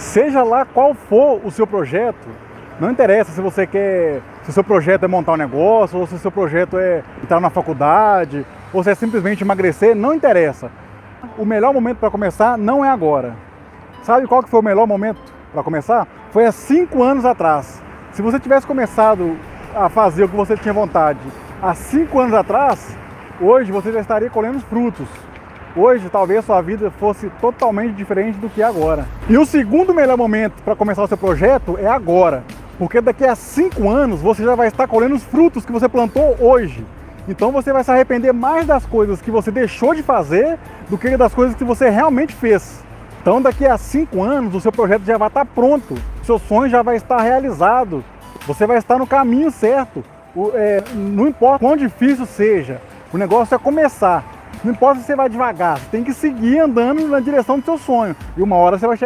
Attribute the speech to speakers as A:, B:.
A: Seja lá qual for o seu projeto, não interessa se você quer, se o seu projeto é montar um negócio, ou se o seu projeto é entrar na faculdade, ou se é simplesmente emagrecer, não interessa. O melhor momento para começar não é agora. Sabe qual que foi o melhor momento para começar? Foi há cinco anos atrás. Se você tivesse começado a fazer o que você tinha vontade há cinco anos atrás, hoje você já estaria colhendo os frutos. Hoje talvez sua vida fosse totalmente diferente do que é agora. E o segundo melhor momento para começar o seu projeto é agora, porque daqui a cinco anos você já vai estar colhendo os frutos que você plantou hoje. Então você vai se arrepender mais das coisas que você deixou de fazer do que das coisas que você realmente fez. Então daqui a cinco anos o seu projeto já vai estar pronto, seu sonho já vai estar realizado, você vai estar no caminho certo. O, é, não importa quão difícil seja, o negócio é começar. Não importa se você vai devagar, você tem que seguir andando na direção do seu sonho. E uma hora você vai chegar.